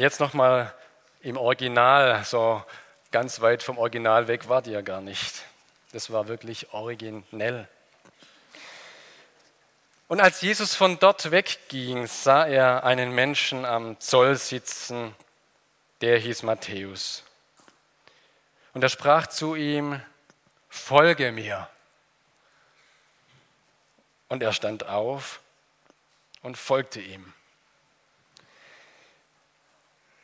Und jetzt nochmal im Original, so ganz weit vom Original weg war die ja gar nicht. Das war wirklich originell. Und als Jesus von dort wegging, sah er einen Menschen am Zoll sitzen, der hieß Matthäus. Und er sprach zu ihm, folge mir. Und er stand auf und folgte ihm.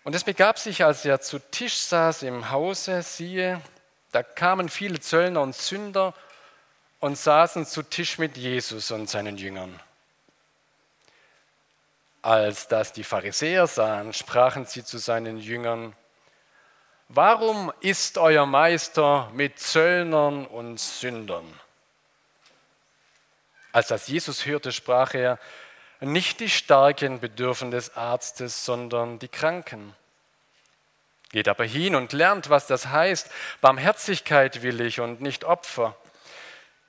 Und es begab sich, als er zu Tisch saß im Hause, siehe, da kamen viele Zöllner und Sünder und saßen zu Tisch mit Jesus und seinen Jüngern. Als das die Pharisäer sahen, sprachen sie zu seinen Jüngern, Warum ist euer Meister mit Zöllnern und Sündern? Als das Jesus hörte, sprach er, nicht die Starken bedürfen des Arztes, sondern die Kranken. Geht aber hin und lernt, was das heißt. Barmherzigkeit will ich und nicht Opfer.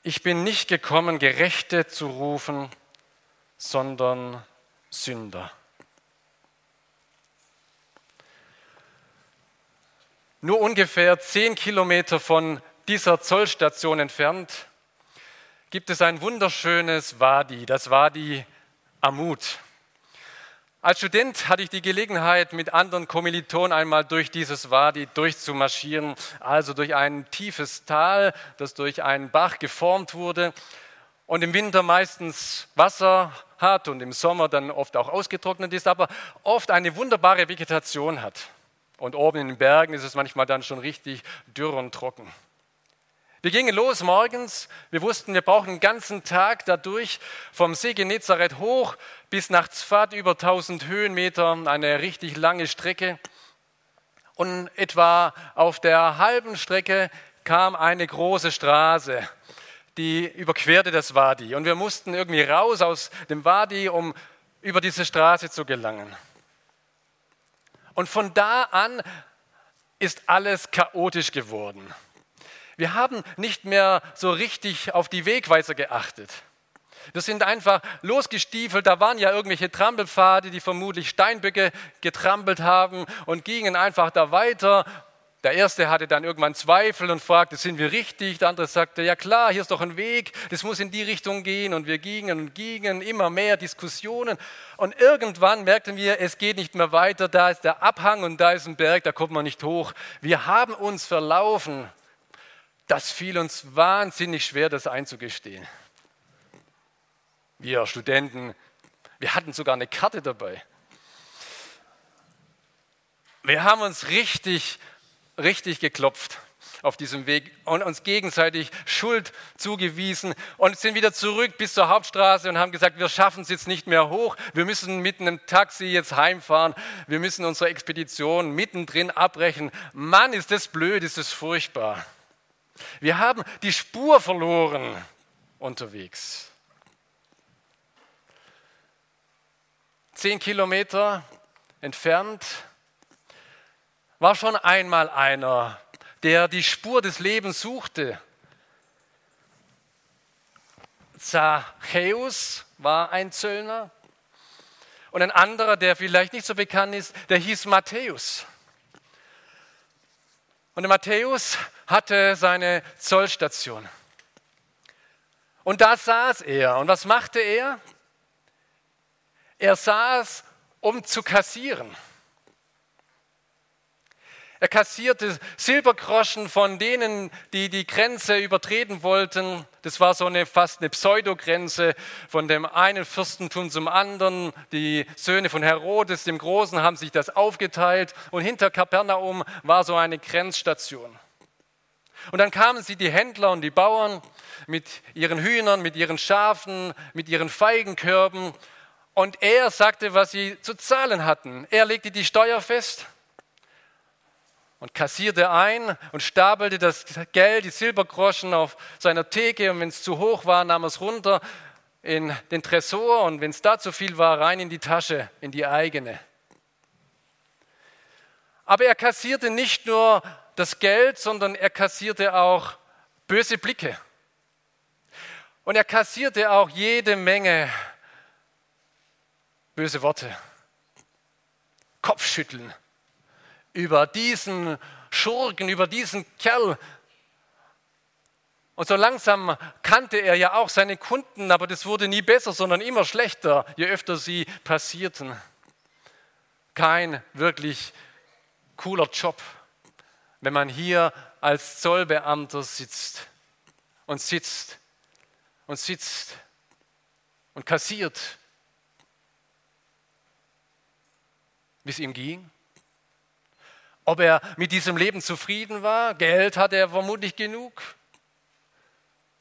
Ich bin nicht gekommen, Gerechte zu rufen, sondern Sünder. Nur ungefähr zehn Kilometer von dieser Zollstation entfernt gibt es ein wunderschönes Wadi, das Wadi Amut. Als Student hatte ich die Gelegenheit, mit anderen Kommilitonen einmal durch dieses Wadi durchzumarschieren, also durch ein tiefes Tal, das durch einen Bach geformt wurde und im Winter meistens Wasser hat und im Sommer dann oft auch ausgetrocknet ist, aber oft eine wunderbare Vegetation hat. Und oben in den Bergen ist es manchmal dann schon richtig dürr und trocken. Wir gingen los morgens. Wir wussten, wir brauchen einen ganzen Tag dadurch vom See Genezareth hoch bis nach Zfat über 1000 Höhenmeter, eine richtig lange Strecke. Und etwa auf der halben Strecke kam eine große Straße, die überquerte das Wadi. Und wir mussten irgendwie raus aus dem Wadi, um über diese Straße zu gelangen. Und von da an ist alles chaotisch geworden. Wir haben nicht mehr so richtig auf die Wegweiser geachtet. Wir sind einfach losgestiefelt, da waren ja irgendwelche Trampelpfade, die vermutlich Steinböcke getrampelt haben und gingen einfach da weiter. Der erste hatte dann irgendwann Zweifel und fragte, sind wir richtig? Der andere sagte, ja klar, hier ist doch ein Weg, das muss in die Richtung gehen. Und wir gingen und gingen, immer mehr Diskussionen. Und irgendwann merkten wir, es geht nicht mehr weiter, da ist der Abhang und da ist ein Berg, da kommt man nicht hoch. Wir haben uns verlaufen. Das fiel uns wahnsinnig schwer, das einzugestehen. Wir Studenten, wir hatten sogar eine Karte dabei. Wir haben uns richtig, richtig geklopft auf diesem Weg und uns gegenseitig Schuld zugewiesen und sind wieder zurück bis zur Hauptstraße und haben gesagt, wir schaffen es jetzt nicht mehr hoch, wir müssen mit einem Taxi jetzt heimfahren, wir müssen unsere Expedition mittendrin abbrechen. Mann, ist das blöd, ist das furchtbar. Wir haben die Spur verloren unterwegs. Zehn Kilometer entfernt war schon einmal einer, der die Spur des Lebens suchte. Zachäus war ein Zöllner und ein anderer, der vielleicht nicht so bekannt ist, der hieß Matthäus. Und der Matthäus hatte seine Zollstation. Und da saß er. Und was machte er? Er saß, um zu kassieren. Er kassierte Silbergroschen von denen, die die Grenze übertreten wollten. Das war so eine fast eine Pseudogrenze von dem einen Fürstentum zum anderen. Die Söhne von Herodes dem Großen haben sich das aufgeteilt und hinter Kapernaum war so eine Grenzstation. Und dann kamen sie, die Händler und die Bauern, mit ihren Hühnern, mit ihren Schafen, mit ihren Feigenkörben Und er sagte, was sie zu zahlen hatten. Er legte die Steuer fest und kassierte ein und stapelte das Geld, die Silbergroschen auf seiner Theke und wenn es zu hoch war, nahm er es runter in den Tresor und wenn es da zu viel war, rein in die Tasche, in die eigene. Aber er kassierte nicht nur das Geld, sondern er kassierte auch böse Blicke. Und er kassierte auch jede Menge böse Worte. Kopfschütteln über diesen Schurken, über diesen Kerl. Und so langsam kannte er ja auch seine Kunden, aber das wurde nie besser, sondern immer schlechter, je öfter sie passierten. Kein wirklich cooler Job, wenn man hier als Zollbeamter sitzt und sitzt und sitzt und kassiert, wie es ihm ging. Ob er mit diesem Leben zufrieden war, Geld hatte er vermutlich genug.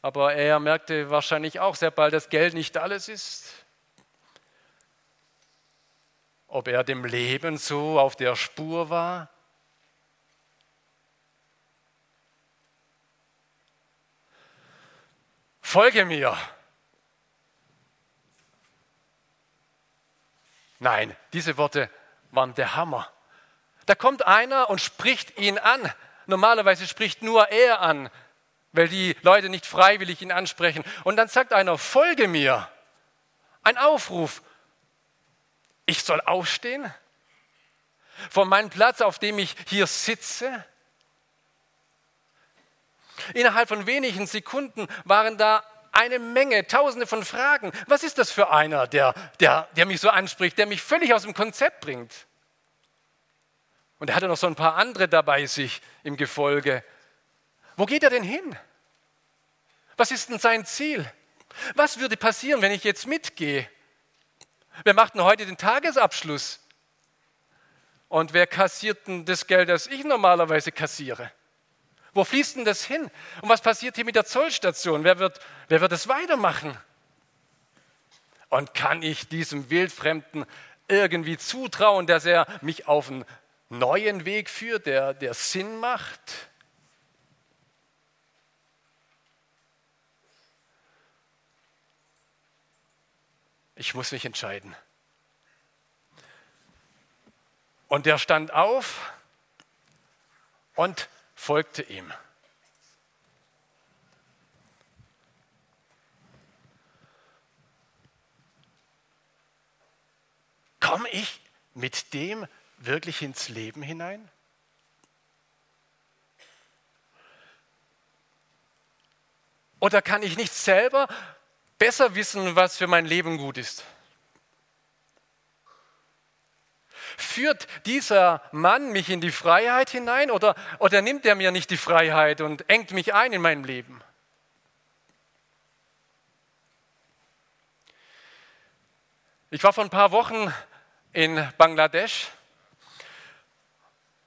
Aber er merkte wahrscheinlich auch sehr bald, dass Geld nicht alles ist. Ob er dem Leben so auf der Spur war. Folge mir. Nein, diese Worte waren der Hammer. Da kommt einer und spricht ihn an. Normalerweise spricht nur er an, weil die Leute nicht freiwillig ihn ansprechen. Und dann sagt einer, folge mir. Ein Aufruf. Ich soll aufstehen? Von meinem Platz, auf dem ich hier sitze? Innerhalb von wenigen Sekunden waren da eine Menge, tausende von Fragen. Was ist das für einer, der, der, der mich so anspricht, der mich völlig aus dem Konzept bringt? Und er hatte noch so ein paar andere dabei sich im Gefolge. Wo geht er denn hin? Was ist denn sein Ziel? Was würde passieren, wenn ich jetzt mitgehe? Wer macht denn heute den Tagesabschluss? Und wer kassiert denn das Geld, das ich normalerweise kassiere? Wo fließt denn das hin? Und was passiert hier mit der Zollstation? Wer wird, wer wird das weitermachen? Und kann ich diesem Wildfremden irgendwie zutrauen, dass er mich auf einen neuen Weg führt, der, der Sinn macht. Ich muss mich entscheiden. Und er stand auf und folgte ihm. Komme ich mit dem wirklich ins Leben hinein? Oder kann ich nicht selber besser wissen, was für mein Leben gut ist? Führt dieser Mann mich in die Freiheit hinein oder, oder nimmt er mir nicht die Freiheit und engt mich ein in meinem Leben? Ich war vor ein paar Wochen in Bangladesch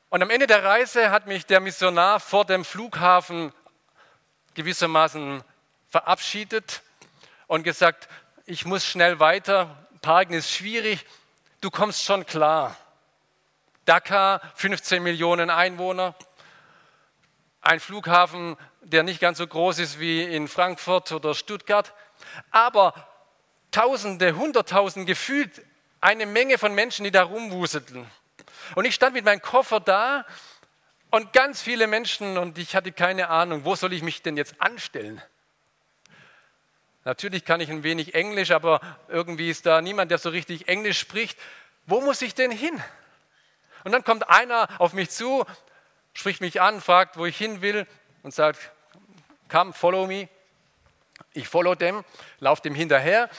und am Ende der Reise hat mich der Missionar vor dem Flughafen gewissermaßen verabschiedet und gesagt, ich muss schnell weiter, parken ist schwierig, du kommst schon klar. Dakar, 15 Millionen Einwohner, ein Flughafen, der nicht ganz so groß ist wie in Frankfurt oder Stuttgart, aber Tausende, Hunderttausend gefühlt eine Menge von Menschen, die da rumwuselten. Und ich stand mit meinem Koffer da und ganz viele Menschen und ich hatte keine Ahnung, wo soll ich mich denn jetzt anstellen? Natürlich kann ich ein wenig Englisch, aber irgendwie ist da niemand, der so richtig Englisch spricht. Wo muss ich denn hin? Und dann kommt einer auf mich zu, spricht mich an, fragt, wo ich hin will und sagt, come, follow me. Ich follow dem, laufe dem hinterher.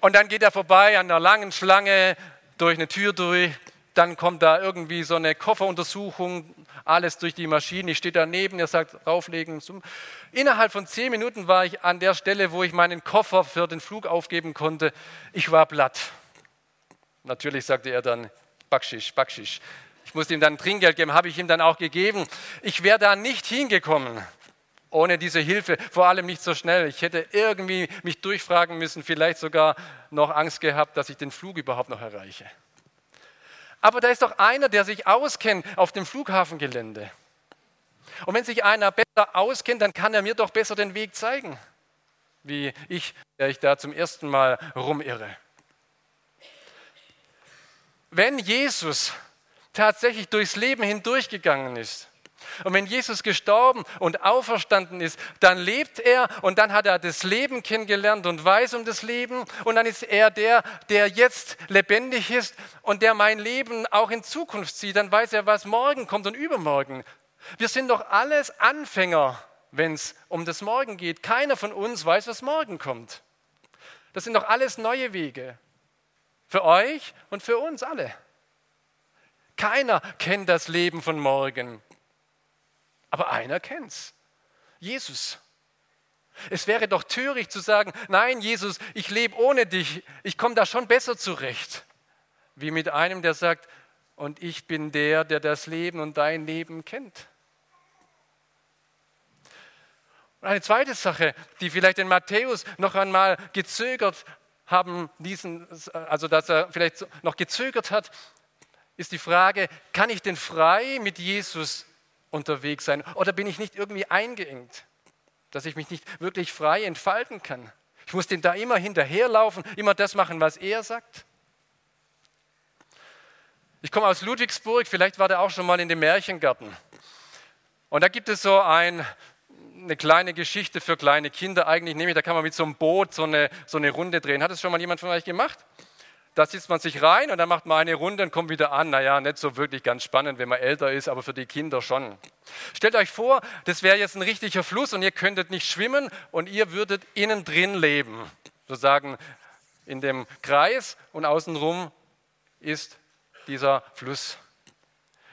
Und dann geht er vorbei an einer langen Schlange durch eine Tür durch dann kommt da irgendwie so eine Kofferuntersuchung, alles durch die Maschine. Ich stehe daneben, er sagt, rauflegen. Innerhalb von zehn Minuten war ich an der Stelle, wo ich meinen Koffer für den Flug aufgeben konnte. Ich war platt. Natürlich sagte er dann, Backschisch, Backschisch. Ich musste ihm dann Trinkgeld geben, habe ich ihm dann auch gegeben. Ich wäre da nicht hingekommen, ohne diese Hilfe, vor allem nicht so schnell. Ich hätte irgendwie mich durchfragen müssen, vielleicht sogar noch Angst gehabt, dass ich den Flug überhaupt noch erreiche. Aber da ist doch einer, der sich auskennt auf dem Flughafengelände. Und wenn sich einer besser auskennt, dann kann er mir doch besser den Weg zeigen, wie ich, der ich da zum ersten Mal rumirre. Wenn Jesus tatsächlich durchs Leben hindurchgegangen ist, und wenn Jesus gestorben und auferstanden ist, dann lebt er und dann hat er das Leben kennengelernt und weiß um das Leben. Und dann ist er der, der jetzt lebendig ist und der mein Leben auch in Zukunft sieht. Dann weiß er, was morgen kommt und übermorgen. Wir sind doch alles Anfänger, wenn es um das Morgen geht. Keiner von uns weiß, was morgen kommt. Das sind doch alles neue Wege. Für euch und für uns alle. Keiner kennt das Leben von morgen. Aber einer kennt's. Jesus. Es wäre doch töricht zu sagen, nein, Jesus, ich lebe ohne dich, ich komme da schon besser zurecht. Wie mit einem, der sagt, und ich bin der, der das Leben und dein Leben kennt. Und eine zweite Sache, die vielleicht den Matthäus noch einmal gezögert haben, diesen, also dass er vielleicht noch gezögert hat, ist die Frage, kann ich denn frei mit Jesus unterwegs sein? Oder bin ich nicht irgendwie eingeengt, dass ich mich nicht wirklich frei entfalten kann? Ich muss dem da immer hinterherlaufen, immer das machen, was er sagt. Ich komme aus Ludwigsburg, vielleicht war der auch schon mal in dem Märchengarten. Und da gibt es so ein, eine kleine Geschichte für kleine Kinder. Eigentlich nämlich, da kann man mit so einem Boot so eine, so eine Runde drehen. Hat das schon mal jemand von euch gemacht? Da sitzt man sich rein und dann macht man eine Runde und kommt wieder an. Naja, nicht so wirklich ganz spannend, wenn man älter ist, aber für die Kinder schon. Stellt euch vor, das wäre jetzt ein richtiger Fluss und ihr könntet nicht schwimmen und ihr würdet innen drin leben. Sozusagen in dem Kreis und außenrum ist dieser Fluss.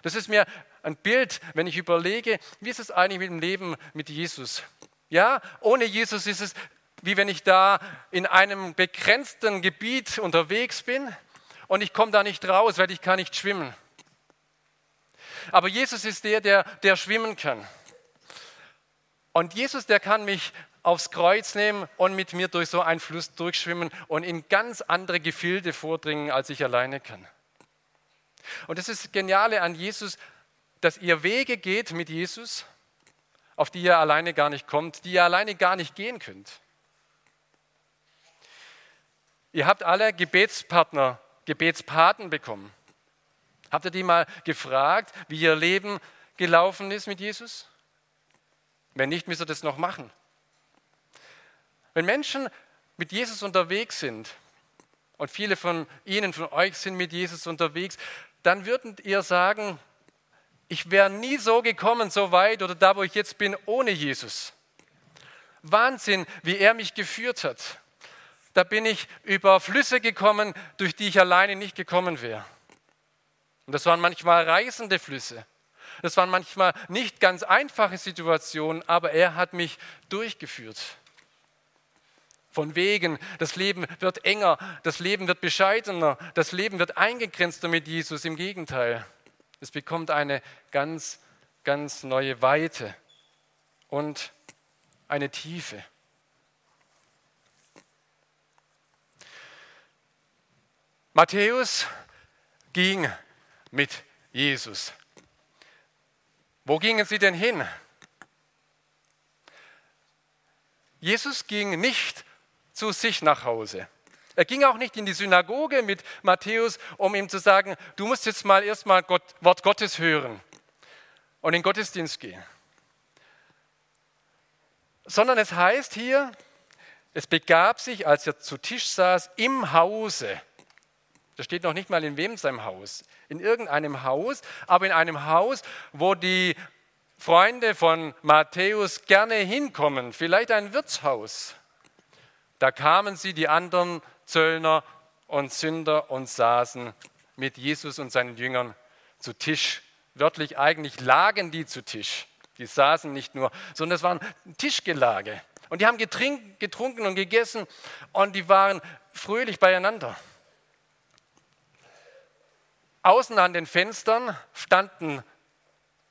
Das ist mir ein Bild, wenn ich überlege, wie ist es eigentlich mit dem Leben mit Jesus? Ja, ohne Jesus ist es wie wenn ich da in einem begrenzten Gebiet unterwegs bin und ich komme da nicht raus, weil ich kann nicht schwimmen. Aber Jesus ist der, der, der schwimmen kann. Und Jesus, der kann mich aufs Kreuz nehmen und mit mir durch so einen Fluss durchschwimmen und in ganz andere Gefilde vordringen, als ich alleine kann. Und das ist das Geniale an Jesus, dass ihr Wege geht mit Jesus, auf die ihr alleine gar nicht kommt, die ihr alleine gar nicht gehen könnt. Ihr habt alle Gebetspartner, Gebetspaten bekommen. Habt ihr die mal gefragt, wie ihr Leben gelaufen ist mit Jesus? Wenn nicht, müsst ihr das noch machen. Wenn Menschen mit Jesus unterwegs sind, und viele von Ihnen, von euch sind mit Jesus unterwegs, dann würdet ihr sagen, ich wäre nie so gekommen, so weit oder da, wo ich jetzt bin, ohne Jesus. Wahnsinn, wie er mich geführt hat. Da bin ich über Flüsse gekommen, durch die ich alleine nicht gekommen wäre. Und das waren manchmal reißende Flüsse. Das waren manchmal nicht ganz einfache Situationen, aber er hat mich durchgeführt. Von wegen, das Leben wird enger, das Leben wird bescheidener, das Leben wird eingegrenzter mit Jesus. Im Gegenteil, es bekommt eine ganz, ganz neue Weite und eine Tiefe. Matthäus ging mit Jesus. Wo gingen sie denn hin? Jesus ging nicht zu sich nach Hause. Er ging auch nicht in die Synagoge mit Matthäus, um ihm zu sagen, du musst jetzt mal erstmal Gott, Wort Gottes hören und in den Gottesdienst gehen. Sondern es heißt hier, es begab sich, als er zu Tisch saß, im Hause. Da steht noch nicht mal in wem seinem Haus. In irgendeinem Haus, aber in einem Haus, wo die Freunde von Matthäus gerne hinkommen. Vielleicht ein Wirtshaus. Da kamen sie, die anderen Zöllner und Sünder, und saßen mit Jesus und seinen Jüngern zu Tisch. Wörtlich eigentlich lagen die zu Tisch. Die saßen nicht nur, sondern es waren Tischgelage. Und die haben getrunken und gegessen und die waren fröhlich beieinander. Außen an den Fenstern standen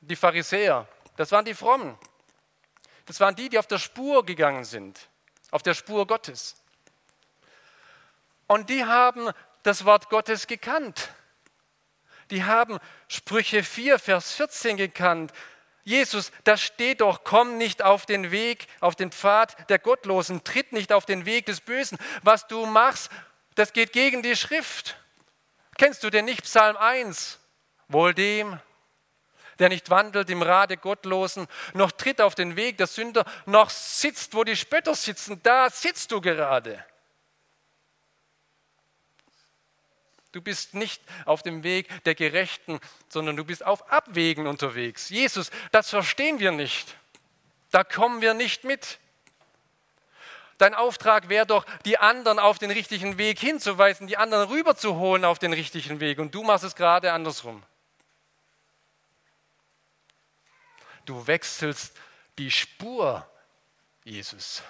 die Pharisäer. Das waren die Frommen. Das waren die, die auf der Spur gegangen sind, auf der Spur Gottes. Und die haben das Wort Gottes gekannt. Die haben Sprüche 4, Vers 14 gekannt. Jesus, da steht doch, komm nicht auf den Weg, auf den Pfad der Gottlosen, tritt nicht auf den Weg des Bösen. Was du machst, das geht gegen die Schrift. Kennst du denn nicht Psalm 1? Wohl dem, der nicht wandelt im Rade Gottlosen, noch tritt auf den Weg der Sünder, noch sitzt, wo die Spötter sitzen, da sitzt du gerade. Du bist nicht auf dem Weg der Gerechten, sondern du bist auf Abwägen unterwegs. Jesus, das verstehen wir nicht. Da kommen wir nicht mit. Dein Auftrag wäre doch, die anderen auf den richtigen Weg hinzuweisen, die anderen rüberzuholen auf den richtigen Weg. Und du machst es gerade andersrum. Du wechselst die Spur, Jesus.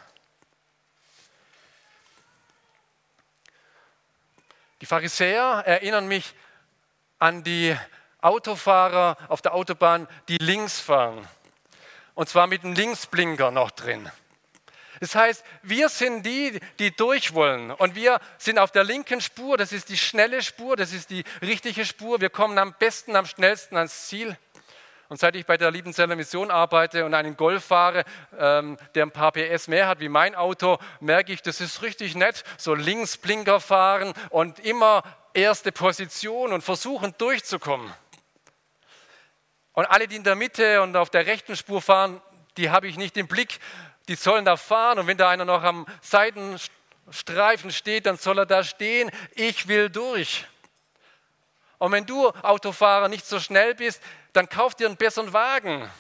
Die Pharisäer erinnern mich an die Autofahrer auf der Autobahn, die links fahren. Und zwar mit dem Linksblinker noch drin. Das heißt, wir sind die, die durch wollen. Und wir sind auf der linken Spur. Das ist die schnelle Spur, das ist die richtige Spur. Wir kommen am besten, am schnellsten ans Ziel. Und seit ich bei der Liebenzeller Mission arbeite und einen Golf fahre, ähm, der ein paar PS mehr hat wie mein Auto, merke ich, das ist richtig nett. So Linksblinker fahren und immer erste Position und versuchen durchzukommen. Und alle, die in der Mitte und auf der rechten Spur fahren, die habe ich nicht im Blick. Die sollen da fahren und wenn da einer noch am Seitenstreifen steht, dann soll er da stehen. Ich will durch. Und wenn du Autofahrer nicht so schnell bist, dann kauf dir einen besseren Wagen.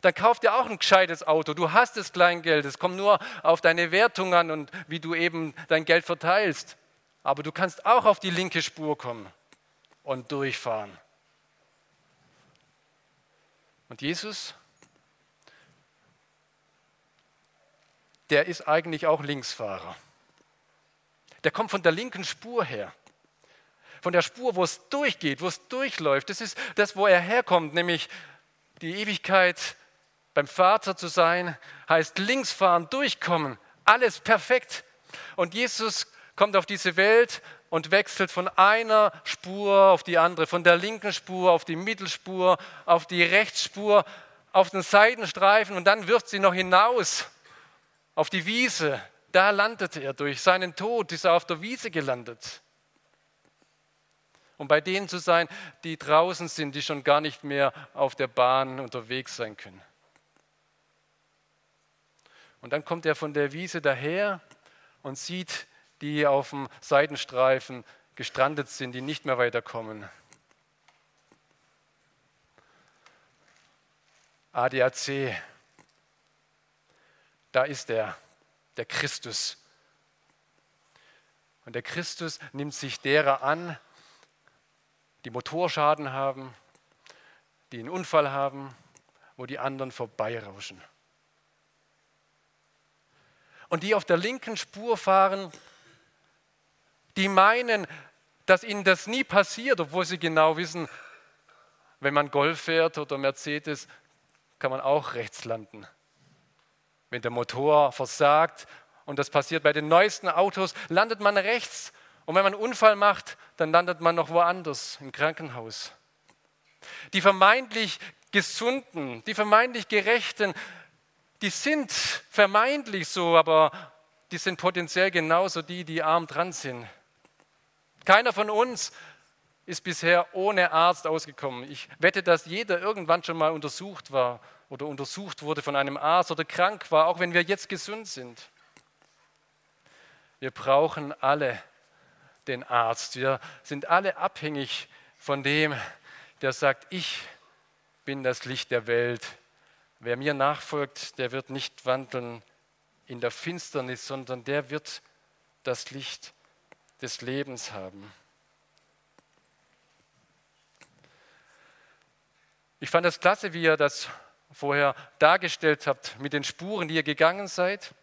Dann kauf dir auch ein gescheites Auto. Du hast das Kleingeld. Es kommt nur auf deine Wertung an und wie du eben dein Geld verteilst. Aber du kannst auch auf die linke Spur kommen und durchfahren. Und Jesus, der ist eigentlich auch Linksfahrer. Der kommt von der linken Spur her von der Spur, wo es durchgeht, wo es durchläuft. Das ist das, wo er herkommt, nämlich die Ewigkeit beim Vater zu sein, heißt links fahren, durchkommen, alles perfekt. Und Jesus kommt auf diese Welt und wechselt von einer Spur auf die andere, von der linken Spur auf die Mittelspur, auf die Rechtsspur, auf den Seitenstreifen und dann wirft sie noch hinaus auf die Wiese. Da landete er durch seinen Tod, ist er auf der Wiese gelandet um bei denen zu sein, die draußen sind, die schon gar nicht mehr auf der Bahn unterwegs sein können. Und dann kommt er von der Wiese daher und sieht die auf dem Seitenstreifen gestrandet sind, die nicht mehr weiterkommen. ADAC, da ist er, der Christus. Und der Christus nimmt sich derer an, die Motorschaden haben, die einen Unfall haben, wo die anderen vorbeirauschen. Und die auf der linken Spur fahren, die meinen, dass ihnen das nie passiert, obwohl sie genau wissen, wenn man Golf fährt oder Mercedes, kann man auch rechts landen. Wenn der Motor versagt, und das passiert bei den neuesten Autos, landet man rechts und wenn man einen Unfall macht, dann landet man noch woanders, im Krankenhaus. Die vermeintlich Gesunden, die vermeintlich Gerechten, die sind vermeintlich so, aber die sind potenziell genauso die, die arm dran sind. Keiner von uns ist bisher ohne Arzt ausgekommen. Ich wette, dass jeder irgendwann schon mal untersucht war oder untersucht wurde von einem Arzt oder krank war, auch wenn wir jetzt gesund sind. Wir brauchen alle den Arzt. Wir sind alle abhängig von dem, der sagt, ich bin das Licht der Welt. Wer mir nachfolgt, der wird nicht wandeln in der Finsternis, sondern der wird das Licht des Lebens haben. Ich fand das klasse, wie ihr das vorher dargestellt habt mit den Spuren, die ihr gegangen seid.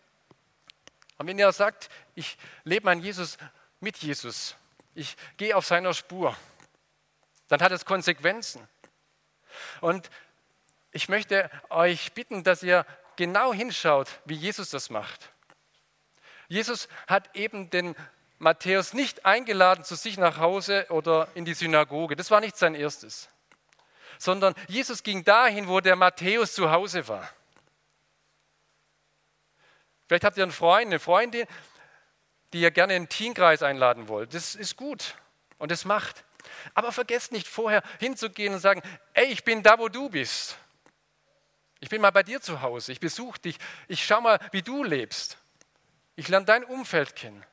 Und wenn ihr sagt, ich lebe mein Jesus mit Jesus. Ich gehe auf seiner Spur. Dann hat es Konsequenzen. Und ich möchte euch bitten, dass ihr genau hinschaut, wie Jesus das macht. Jesus hat eben den Matthäus nicht eingeladen zu sich nach Hause oder in die Synagoge. Das war nicht sein erstes. Sondern Jesus ging dahin, wo der Matthäus zu Hause war. Vielleicht habt ihr einen Freund, eine Freundin, die ihr gerne in den Teenkreis einladen wollt. Das ist gut und das macht. Aber vergesst nicht vorher hinzugehen und sagen, ey, ich bin da, wo du bist. Ich bin mal bei dir zu Hause, ich besuche dich, ich schau mal, wie du lebst. Ich lerne dein Umfeld kennen.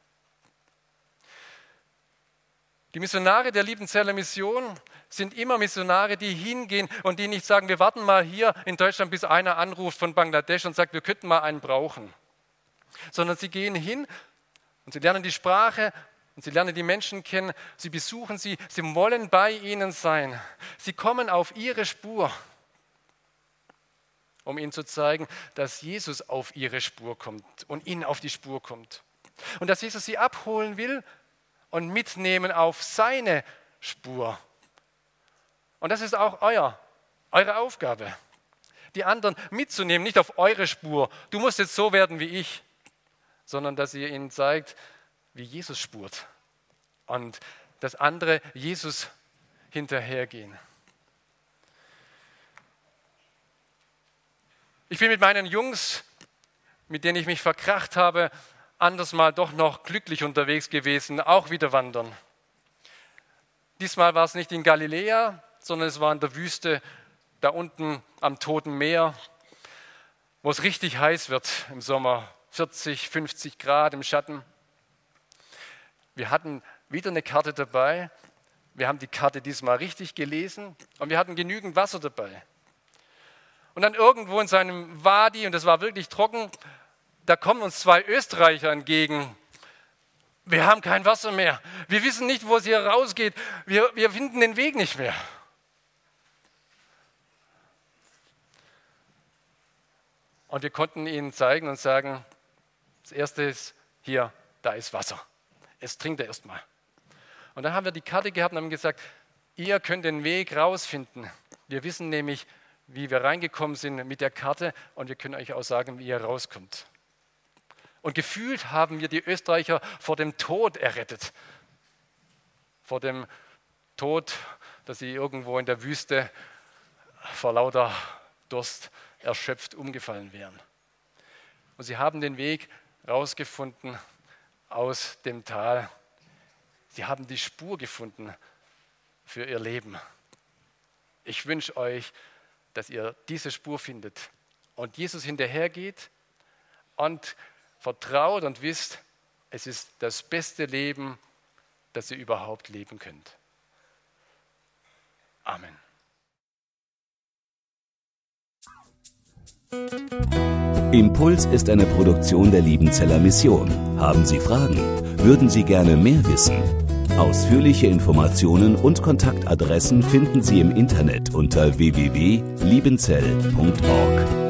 Die Missionare der Liebenzeller Mission sind immer Missionare, die hingehen und die nicht sagen, wir warten mal hier in Deutschland, bis einer anruft von Bangladesch und sagt, wir könnten mal einen brauchen. Sondern sie gehen hin und sie lernen die Sprache und sie lernen die Menschen kennen, sie besuchen sie, sie wollen bei ihnen sein. Sie kommen auf ihre Spur, um ihnen zu zeigen, dass Jesus auf ihre Spur kommt und ihnen auf die Spur kommt. Und dass Jesus sie abholen will und mitnehmen auf seine Spur. Und das ist auch euer, eure Aufgabe, die anderen mitzunehmen, nicht auf eure Spur. Du musst jetzt so werden wie ich, sondern dass ihr ihnen zeigt, wie Jesus spurt und dass andere Jesus hinterhergehen. Ich bin mit meinen Jungs, mit denen ich mich verkracht habe, anders mal doch noch glücklich unterwegs gewesen, auch wieder wandern. Diesmal war es nicht in Galiläa, sondern es war in der Wüste, da unten am Toten Meer, wo es richtig heiß wird im Sommer, 40, 50 Grad im Schatten. Wir hatten wieder eine Karte dabei. Wir haben die Karte diesmal richtig gelesen und wir hatten genügend Wasser dabei. Und dann irgendwo in seinem Wadi, und das war wirklich trocken, da kommen uns zwei Österreicher entgegen. Wir haben kein Wasser mehr. Wir wissen nicht, wo es hier rausgeht. Wir, wir finden den Weg nicht mehr. Und wir konnten ihnen zeigen und sagen, das erste ist hier, da ist Wasser. Es trinkt er erstmal. Und dann haben wir die Karte gehabt und haben gesagt, ihr könnt den Weg rausfinden. Wir wissen nämlich, wie wir reingekommen sind mit der Karte und wir können euch auch sagen, wie ihr rauskommt. Und gefühlt haben wir die Österreicher vor dem Tod errettet. Vor dem Tod, dass sie irgendwo in der Wüste vor lauter Durst erschöpft umgefallen wären. Und sie haben den Weg rausgefunden aus dem Tal. Sie haben die Spur gefunden für ihr Leben. Ich wünsche euch, dass ihr diese Spur findet und Jesus hinterhergeht und vertraut und wisst, es ist das beste Leben, das ihr überhaupt leben könnt. Amen. Impuls ist eine Produktion der Liebenzeller Mission. Haben Sie Fragen? Würden Sie gerne mehr wissen? Ausführliche Informationen und Kontaktadressen finden Sie im Internet unter www.liebenzell.org.